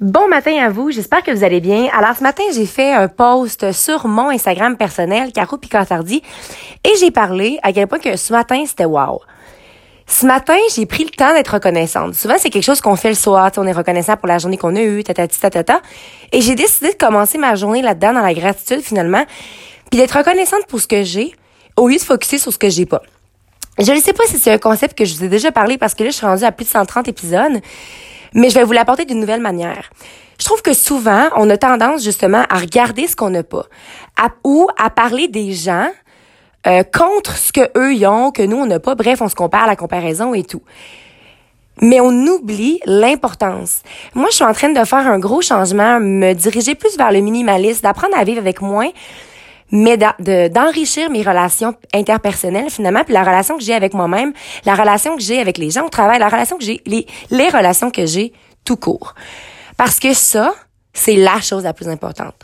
Bon matin à vous, j'espère que vous allez bien. Alors ce matin, j'ai fait un post sur mon Instagram personnel, Caro Picantardi, et j'ai parlé à quel point que ce matin, c'était wow. Ce matin, j'ai pris le temps d'être reconnaissante. Souvent, c'est quelque chose qu'on fait le soir, on est reconnaissant pour la journée qu'on a eue, tatati tatata. Et j'ai décidé de commencer ma journée là-dedans, dans la gratitude finalement, puis d'être reconnaissante pour ce que j'ai, au lieu de focuser sur ce que j'ai pas. Je ne sais pas si c'est un concept que je vous ai déjà parlé parce que là, je suis rendue à plus de 130 épisodes mais je vais vous l'apporter d'une nouvelle manière. Je trouve que souvent, on a tendance justement à regarder ce qu'on n'a pas, ou à parler des gens euh, contre ce que eux y ont, que nous on n'a pas. Bref, on se compare la comparaison et tout. Mais on oublie l'importance. Moi, je suis en train de faire un gros changement, me diriger plus vers le minimalisme, d'apprendre à vivre avec moins, mais d'enrichir mes relations interpersonnelles finalement, puis la relation que j'ai avec moi-même, la relation que j'ai avec les gens au travail, la relation que j'ai, les, les relations que j'ai tout court. Parce que ça, c'est la chose la plus importante.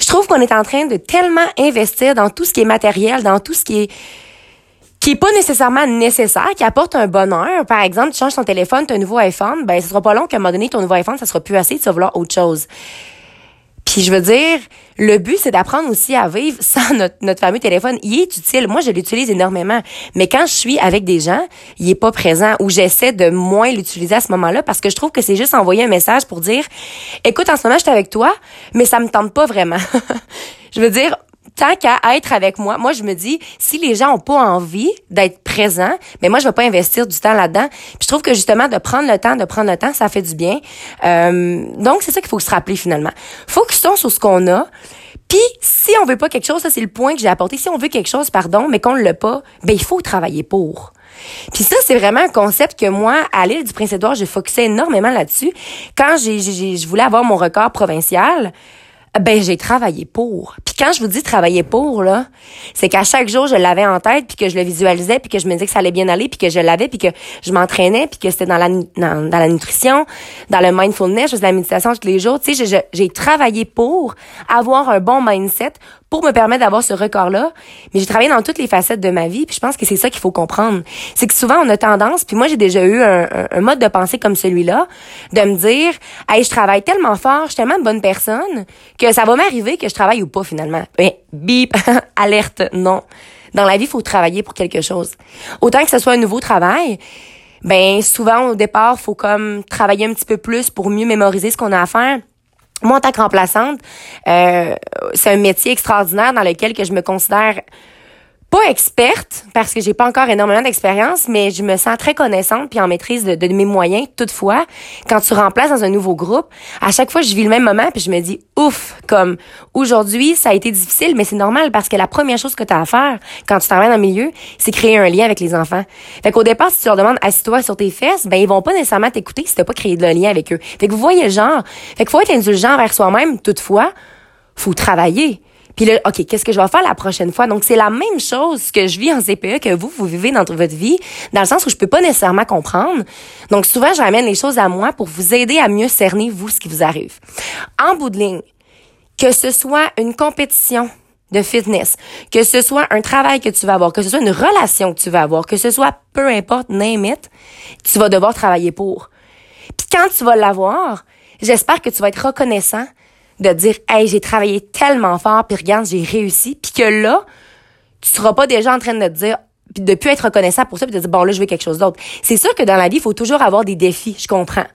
Je trouve qu'on est en train de tellement investir dans tout ce qui est matériel, dans tout ce qui est qui est pas nécessairement nécessaire, qui apporte un bonheur. Par exemple, tu changes ton téléphone, tu as un nouveau iPhone, ben ce sera pas long qu'à un moment donné ton nouveau iPhone, ça sera plus assez, tu vas vouloir autre chose. Puis je veux dire, le but, c'est d'apprendre aussi à vivre sans notre, notre fameux téléphone. Il est utile. Moi, je l'utilise énormément. Mais quand je suis avec des gens, il est pas présent ou j'essaie de moins l'utiliser à ce moment-là parce que je trouve que c'est juste envoyer un message pour dire, écoute, en ce moment, je suis avec toi, mais ça me tente pas vraiment. je veux dire, tant qu'à être avec moi, moi je me dis si les gens ont pas envie d'être présents, mais moi je vais pas investir du temps là-dedans. Puis je trouve que justement de prendre le temps, de prendre le temps, ça fait du bien. Euh, donc c'est ça qu'il faut se rappeler finalement. Focusons sur ce qu'on a. Puis si on veut pas quelque chose, ça c'est le point que j'ai apporté. Si on veut quelque chose, pardon, mais qu'on l'a pas, ben il faut travailler pour. Puis ça, c'est vraiment un concept que moi, à l'île du Prince-Édouard, je focusais énormément là-dessus. Quand j'ai, je voulais avoir mon record provincial, ben j'ai travaillé pour. Puis quand je vous dis travailler pour là, c'est qu'à chaque jour je l'avais en tête puis que je le visualisais puis que je me disais que ça allait bien aller puis que je l'avais puis que je m'entraînais puis que c'était dans la dans, la nutrition, dans le mindfulness, je faisais la méditation tous les jours, tu sais, j'ai travaillé pour avoir un bon mindset pour me permettre d'avoir ce record-là. Mais j'ai travaillé dans toutes les facettes de ma vie, puis je pense que c'est ça qu'il faut comprendre. C'est que souvent, on a tendance, puis moi, j'ai déjà eu un, un, mode de pensée comme celui-là, de me dire, hey, je travaille tellement fort, je suis tellement une bonne personne, que ça va m'arriver que je travaille ou pas, finalement. Mais, bip, alerte, non. Dans la vie, il faut travailler pour quelque chose. Autant que ce soit un nouveau travail, ben souvent au départ, faut comme travailler un petit peu plus pour mieux mémoriser ce qu'on a à faire. Moi, en tant que remplaçante, euh, c'est un métier extraordinaire dans lequel que je me considère pas experte parce que j'ai pas encore énormément d'expérience, mais je me sens très connaissante puis en maîtrise de, mes moyens. Toutefois, quand tu remplaces dans un nouveau groupe, à chaque fois je vis le même moment puis je me dis ouf, comme aujourd'hui ça a été difficile, mais c'est normal parce que la première chose que tu as à faire quand tu travailles dans le milieu, c'est créer un lien avec les enfants. Fait qu'au départ, si tu leur demandes assis-toi sur tes fesses, ben ils vont pas nécessairement t'écouter si t'as pas créé de lien avec eux. Fait que vous voyez le genre. Fait qu'il faut être indulgent vers soi-même. Toutefois, faut travailler. Puis là, OK, qu'est-ce que je vais faire la prochaine fois? Donc, c'est la même chose que je vis en CPE que vous, vous vivez dans votre vie, dans le sens où je peux pas nécessairement comprendre. Donc, souvent, je ramène les choses à moi pour vous aider à mieux cerner, vous, ce qui vous arrive. En bout de ligne, que ce soit une compétition de fitness, que ce soit un travail que tu vas avoir, que ce soit une relation que tu vas avoir, que ce soit peu importe, name it, tu vas devoir travailler pour. Puis quand tu vas l'avoir, j'espère que tu vas être reconnaissant de dire hey j'ai travaillé tellement fort puis regarde j'ai réussi. Puis que là tu seras pas déjà en train de te dire puis de plus être reconnaissant pour ça puis de dire bon là je veux quelque chose d'autre. C'est sûr que dans la vie il faut toujours avoir des défis je comprends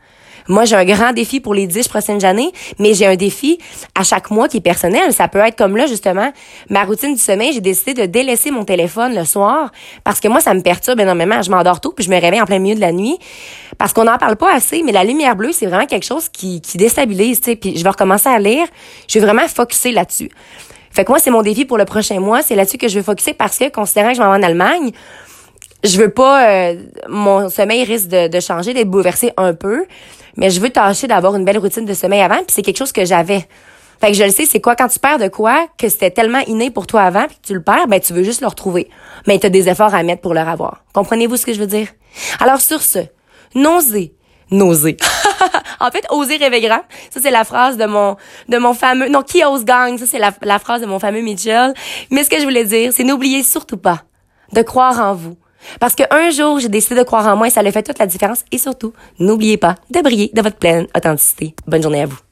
moi, j'ai un grand défi pour les dix prochaines années, mais j'ai un défi à chaque mois qui est personnel. Ça peut être comme là, justement, ma routine du sommeil, j'ai décidé de délaisser mon téléphone le soir parce que moi, ça me perturbe énormément. Je m'endors tôt puis je me réveille en plein milieu de la nuit parce qu'on n'en parle pas assez, mais la lumière bleue, c'est vraiment quelque chose qui, qui déstabilise, tu sais. Puis je vais recommencer à lire. Je vais vraiment focuser là-dessus. Fait que moi, c'est mon défi pour le prochain mois. C'est là-dessus que je vais focuser parce que, considérant que je m'en vais en Allemagne, je veux pas euh, mon sommeil risque de, de changer d'être bouleversé un peu mais je veux tâcher d'avoir une belle routine de sommeil avant, puis c'est quelque chose que j'avais. Fait que je le sais, c'est quoi quand tu perds de quoi que c'était tellement inné pour toi avant puis que tu le perds, ben tu veux juste le retrouver. Mais tu as des efforts à mettre pour le revoir. Comprenez-vous ce que je veux dire? Alors sur ce, nausée, nausée. en fait, oser rêver grand. Ça c'est la phrase de mon de mon fameux non qui ose gagne. Ça c'est la, la phrase de mon fameux Mitchell. Mais ce que je voulais dire, c'est n'oubliez surtout pas de croire en vous parce qu'un jour, j'ai décidé de croire en moi et ça a fait toute la différence. Et surtout, n'oubliez pas de briller de votre pleine authenticité. Bonne journée à vous.